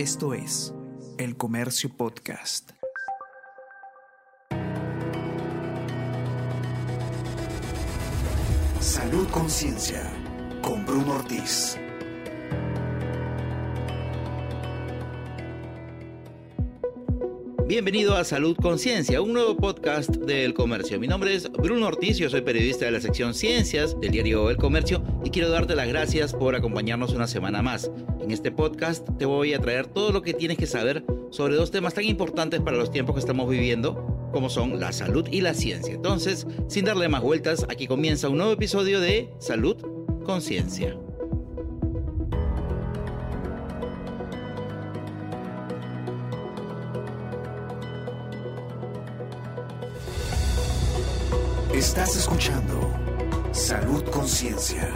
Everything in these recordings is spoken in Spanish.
Esto es El Comercio Podcast. Salud Conciencia con Bruno Ortiz. Bienvenido a Salud Conciencia, un nuevo podcast del comercio. Mi nombre es Bruno Ortiz, yo soy periodista de la sección Ciencias del diario El Comercio y quiero darte las gracias por acompañarnos una semana más. En este podcast te voy a traer todo lo que tienes que saber sobre dos temas tan importantes para los tiempos que estamos viviendo, como son la salud y la ciencia. Entonces, sin darle más vueltas, aquí comienza un nuevo episodio de Salud Conciencia. Estás escuchando Salud Conciencia.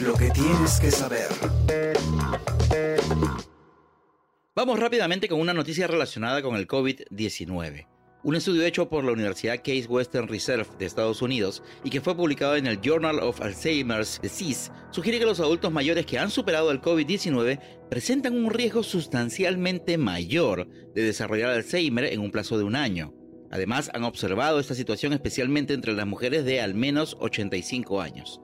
Lo que tienes que saber. Vamos rápidamente con una noticia relacionada con el COVID-19. Un estudio hecho por la Universidad Case Western Reserve de Estados Unidos y que fue publicado en el Journal of Alzheimer's Disease sugiere que los adultos mayores que han superado el COVID-19 presentan un riesgo sustancialmente mayor de desarrollar Alzheimer en un plazo de un año. Además, han observado esta situación especialmente entre las mujeres de al menos 85 años.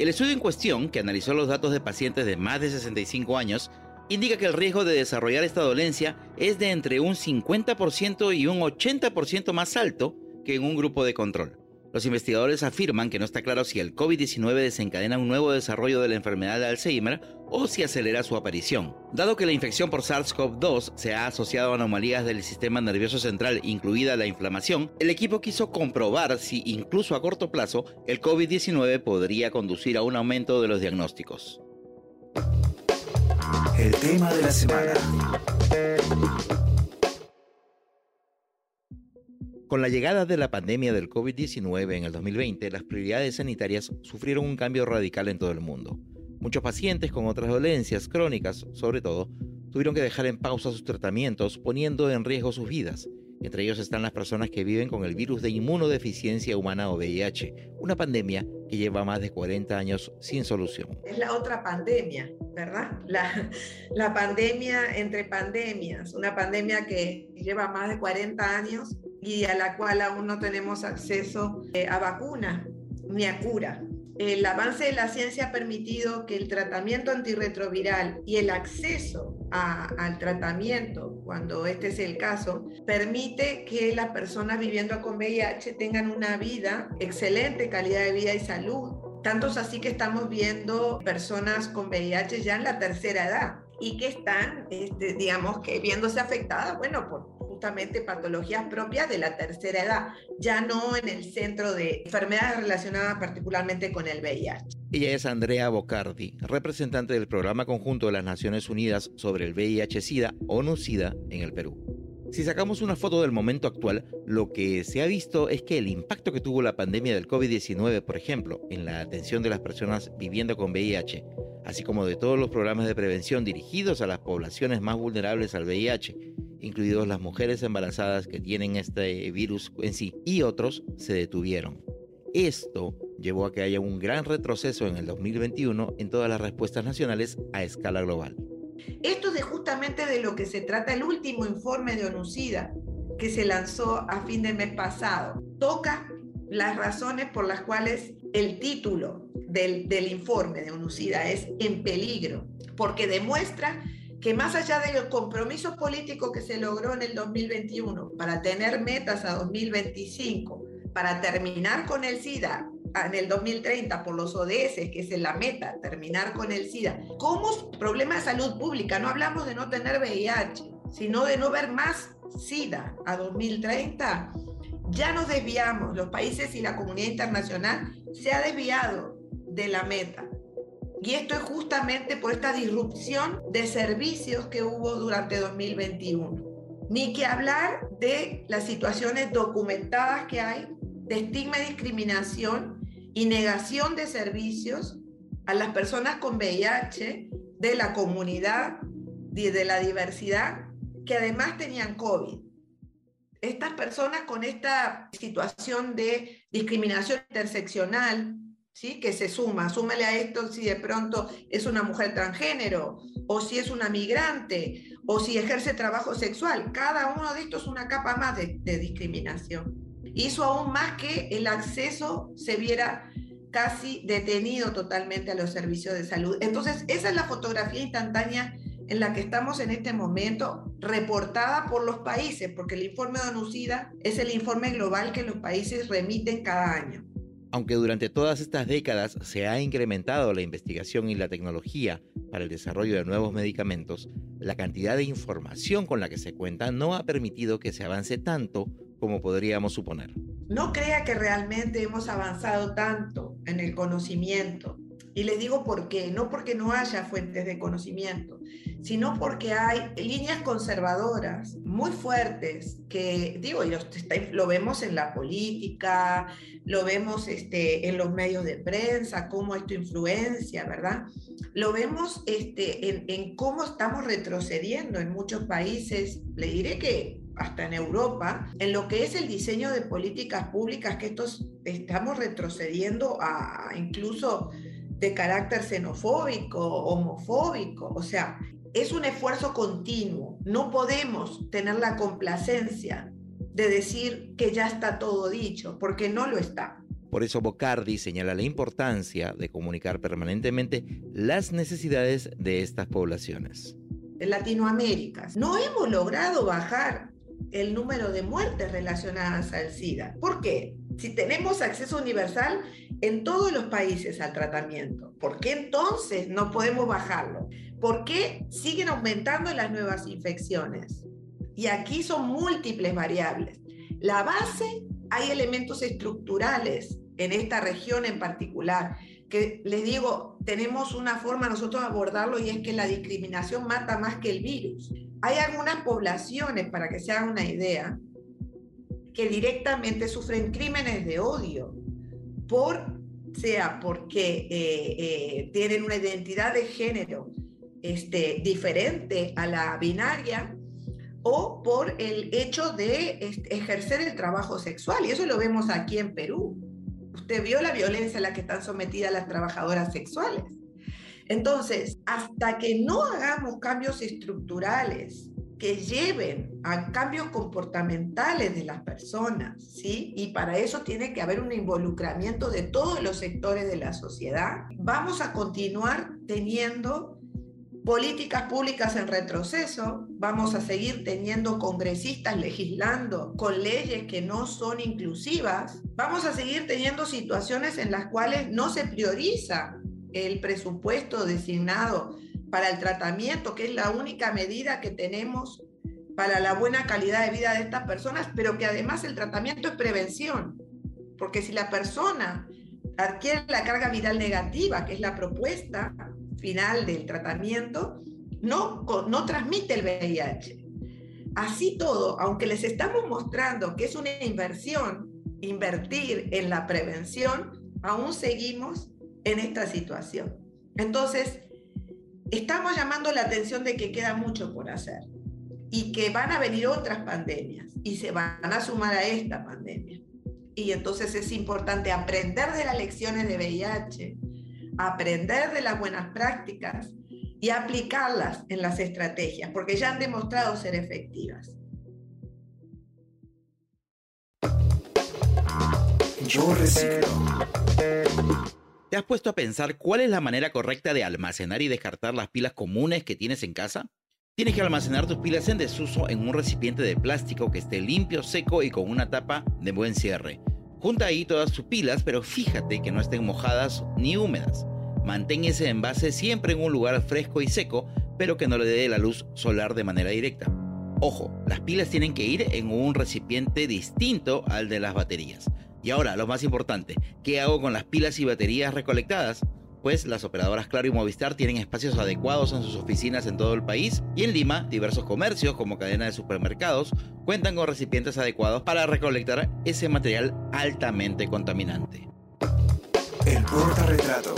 El estudio en cuestión, que analizó los datos de pacientes de más de 65 años, indica que el riesgo de desarrollar esta dolencia es de entre un 50% y un 80% más alto que en un grupo de control. Los investigadores afirman que no está claro si el COVID-19 desencadena un nuevo desarrollo de la enfermedad de Alzheimer o si acelera su aparición. Dado que la infección por SARS-CoV-2 se ha asociado a anomalías del sistema nervioso central, incluida la inflamación, el equipo quiso comprobar si incluso a corto plazo el COVID-19 podría conducir a un aumento de los diagnósticos. El tema de la semana. Con la llegada de la pandemia del COVID-19 en el 2020, las prioridades sanitarias sufrieron un cambio radical en todo el mundo. Muchos pacientes con otras dolencias crónicas, sobre todo, tuvieron que dejar en pausa sus tratamientos, poniendo en riesgo sus vidas. Entre ellos están las personas que viven con el virus de inmunodeficiencia humana o VIH, una pandemia que lleva más de 40 años sin solución. Es la otra pandemia, ¿verdad? La, pandemia entre pandemias, una pandemia que lleva más de 40 años y a la cual aún no tenemos acceso eh, a vacuna ni a cura. El avance de la ciencia ha permitido que el tratamiento antirretroviral y el acceso al tratamiento, cuando este es el caso, permite que las personas viviendo con VIH tengan una vida, excelente calidad de vida y salud. Tanto es así que estamos viendo personas con VIH ya en la tercera edad y que están, este, digamos, que viéndose afectadas, bueno, por justamente patologías propias de la tercera edad, ya no en el centro de enfermedades relacionadas particularmente con el VIH. Ella es Andrea Bocardi, representante del Programa Conjunto de las Naciones Unidas sobre el VIH-Sida, ONU-SIDA, en el Perú. Si sacamos una foto del momento actual, lo que se ha visto es que el impacto que tuvo la pandemia del COVID-19, por ejemplo, en la atención de las personas viviendo con VIH, así como de todos los programas de prevención dirigidos a las poblaciones más vulnerables al VIH, incluidos las mujeres embarazadas que tienen este virus en sí, y otros se detuvieron. Esto llevó a que haya un gran retroceso en el 2021 en todas las respuestas nacionales a escala global. Esto es justamente de lo que se trata el último informe de ONUCIDA que se lanzó a fin de mes pasado. Toca las razones por las cuales el título del, del informe de ONUCIDA es En peligro, porque demuestra que más allá del compromiso político que se logró en el 2021 para tener metas a 2025, para terminar con el SIDA en el 2030 por los ODS, que es la meta, terminar con el SIDA, como problema de salud pública, no hablamos de no tener VIH, sino de no ver más SIDA a 2030, ya nos desviamos, los países y la comunidad internacional se ha desviado de la meta. Y esto es justamente por esta disrupción de servicios que hubo durante 2021. Ni que hablar de las situaciones documentadas que hay de estigma y discriminación y negación de servicios a las personas con VIH de la comunidad, de la diversidad, que además tenían COVID. estas personas con esta situación de discriminación interseccional, ¿sí? que se suma, súmale a esto si de pronto es una mujer transgénero, o si es una migrante, o si ejerce trabajo sexual. Cada uno de estos es una capa más de, discriminación. Hizo aún más que el acceso se viera casi detenido totalmente a los servicios de salud. Entonces, esa es la fotografía instantánea en la que estamos en este momento, reportada por los países, porque el informe de ONUCIDA es el informe global que los países remiten cada año. Aunque durante todas estas décadas se ha incrementado la investigación y la tecnología para el desarrollo de nuevos medicamentos, la cantidad de información con la que se cuenta no ha permitido que se avance tanto como podríamos suponer. No crea que realmente hemos avanzado tanto en el conocimiento y les digo por qué, no porque no haya fuentes de conocimiento, sino porque hay líneas conservadoras muy fuertes que, digo, lo vemos en la política, lo vemos este, en los medios de prensa, cómo esto influencia, ¿verdad? Lo vemos este, en, en cómo estamos retrocediendo en muchos países. Le diré que hasta en Europa, en lo que es el diseño de políticas públicas, que estos estamos retrocediendo a incluso de carácter xenofóbico, homofóbico, o sea, es un esfuerzo continuo. No podemos tener la complacencia de decir que ya está todo dicho, porque no lo está. Por eso Bocardi señala la importancia de comunicar permanentemente las necesidades de estas poblaciones. En Latinoamérica no hemos logrado bajar el número de muertes relacionadas al SIDA. ¿Por qué? Si tenemos acceso universal, en todos los países al tratamiento. ¿Por qué entonces no podemos bajarlo? ¿Por qué siguen aumentando las nuevas infecciones? Y aquí son múltiples variables. La base, hay elementos estructurales en esta región en particular, que les digo, tenemos una forma nosotros de abordarlo y es que la discriminación mata más que el virus. Hay algunas poblaciones, para que se hagan una idea, que directamente sufren crímenes de odio por, sea porque eh, eh, tienen una identidad de género este, diferente a la binaria o por el hecho de este, ejercer el trabajo sexual. Y eso lo vemos aquí en Perú. Usted vio la violencia a la que están sometidas las trabajadoras sexuales. Entonces, hasta que no hagamos cambios estructurales que lleven a cambios comportamentales de las personas, ¿sí? Y para eso tiene que haber un involucramiento de todos los sectores de la sociedad. Vamos a continuar teniendo políticas públicas en retroceso, vamos a seguir teniendo congresistas legislando con leyes que no son inclusivas, vamos a seguir teniendo situaciones en las cuales no se prioriza el presupuesto designado para el tratamiento, que es la única medida que tenemos para la buena calidad de vida de estas personas, pero que además el tratamiento es prevención, porque si la persona adquiere la carga viral negativa, que es la propuesta final del tratamiento, no, no transmite el VIH. Así todo, aunque les estamos mostrando que es una inversión, invertir en la prevención, aún seguimos en esta situación. Entonces, estamos llamando la atención de que queda mucho por hacer y que van a venir otras pandemias y se van a sumar a esta pandemia. Y entonces es importante aprender de las lecciones de VIH, aprender de las buenas prácticas y aplicarlas en las estrategias, porque ya han demostrado ser efectivas. Yo reciclo. ¿Te has puesto a pensar cuál es la manera correcta de almacenar y descartar las pilas comunes que tienes en casa? Tienes que almacenar tus pilas en desuso en un recipiente de plástico que esté limpio, seco y con una tapa de buen cierre. Junta ahí todas tus pilas, pero fíjate que no estén mojadas ni húmedas. Mantén ese envase siempre en un lugar fresco y seco, pero que no le dé la luz solar de manera directa. Ojo, las pilas tienen que ir en un recipiente distinto al de las baterías. Y ahora, lo más importante, ¿qué hago con las pilas y baterías recolectadas? Pues las operadoras Claro y Movistar tienen espacios adecuados en sus oficinas en todo el país y en Lima diversos comercios como cadena de supermercados cuentan con recipientes adecuados para recolectar ese material altamente contaminante. El portarretrato.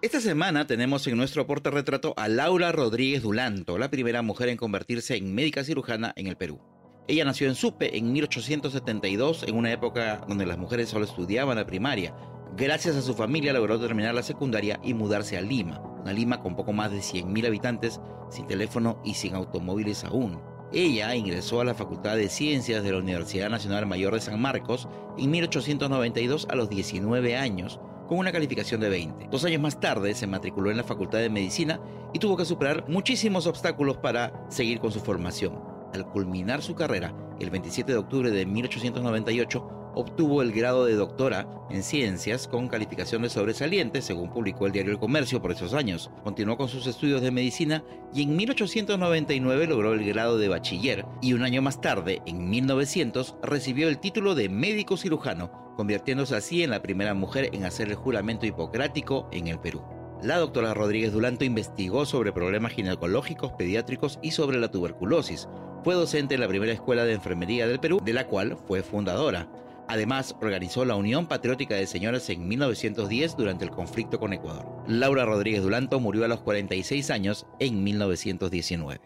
Esta semana tenemos en nuestro portarretrato a Laura Rodríguez Dulanto, la primera mujer en convertirse en médica cirujana en el Perú. Ella nació en Supe en 1872, en una época donde las mujeres solo estudiaban la primaria. Gracias a su familia logró terminar la secundaria y mudarse a Lima, una Lima con poco más de 100.000 habitantes, sin teléfono y sin automóviles aún. Ella ingresó a la Facultad de Ciencias de la Universidad Nacional Mayor de San Marcos en 1892 a los 19 años, con una calificación de 20. Dos años más tarde se matriculó en la Facultad de Medicina y tuvo que superar muchísimos obstáculos para seguir con su formación. Al culminar su carrera, el 27 de octubre de 1898, obtuvo el grado de doctora en ciencias con calificaciones sobresalientes, según publicó el diario El Comercio por esos años. Continuó con sus estudios de medicina y en 1899 logró el grado de bachiller y un año más tarde, en 1900, recibió el título de médico cirujano convirtiéndose así en la primera mujer en hacer el juramento hipocrático en el Perú. La doctora Rodríguez Dulanto investigó sobre problemas ginecológicos, pediátricos y sobre la tuberculosis. Fue docente en la primera escuela de enfermería del Perú, de la cual fue fundadora. Además, organizó la Unión Patriótica de Señoras en 1910 durante el conflicto con Ecuador. Laura Rodríguez Dulanto murió a los 46 años en 1919.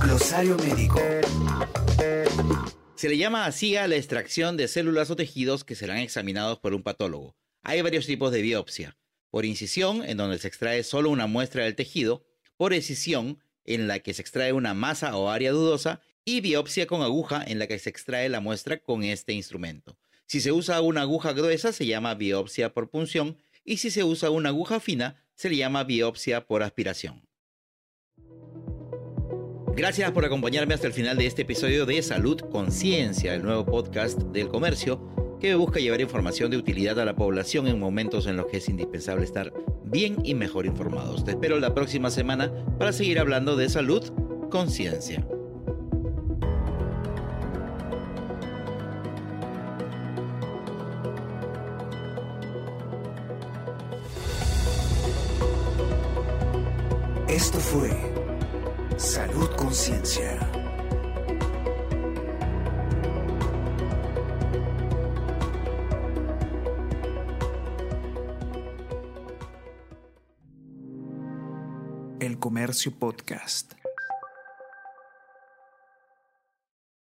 Glosario médico. Se le llama así a la extracción de células o tejidos que serán examinados por un patólogo. Hay varios tipos de biopsia. Por incisión, en donde se extrae solo una muestra del tejido, por excisión, en la que se extrae una masa o área dudosa, y biopsia con aguja, en la que se extrae la muestra con este instrumento. Si se usa una aguja gruesa, se llama biopsia por punción, y si se usa una aguja fina, se le llama biopsia por aspiración. Gracias por acompañarme hasta el final de este episodio de Salud Conciencia, el nuevo podcast del comercio que busca llevar información de utilidad a la población en momentos en los que es indispensable estar bien y mejor informados. Te espero la próxima semana para seguir hablando de salud conciencia. Esto fue Salud Conciencia. Comercio Podcast.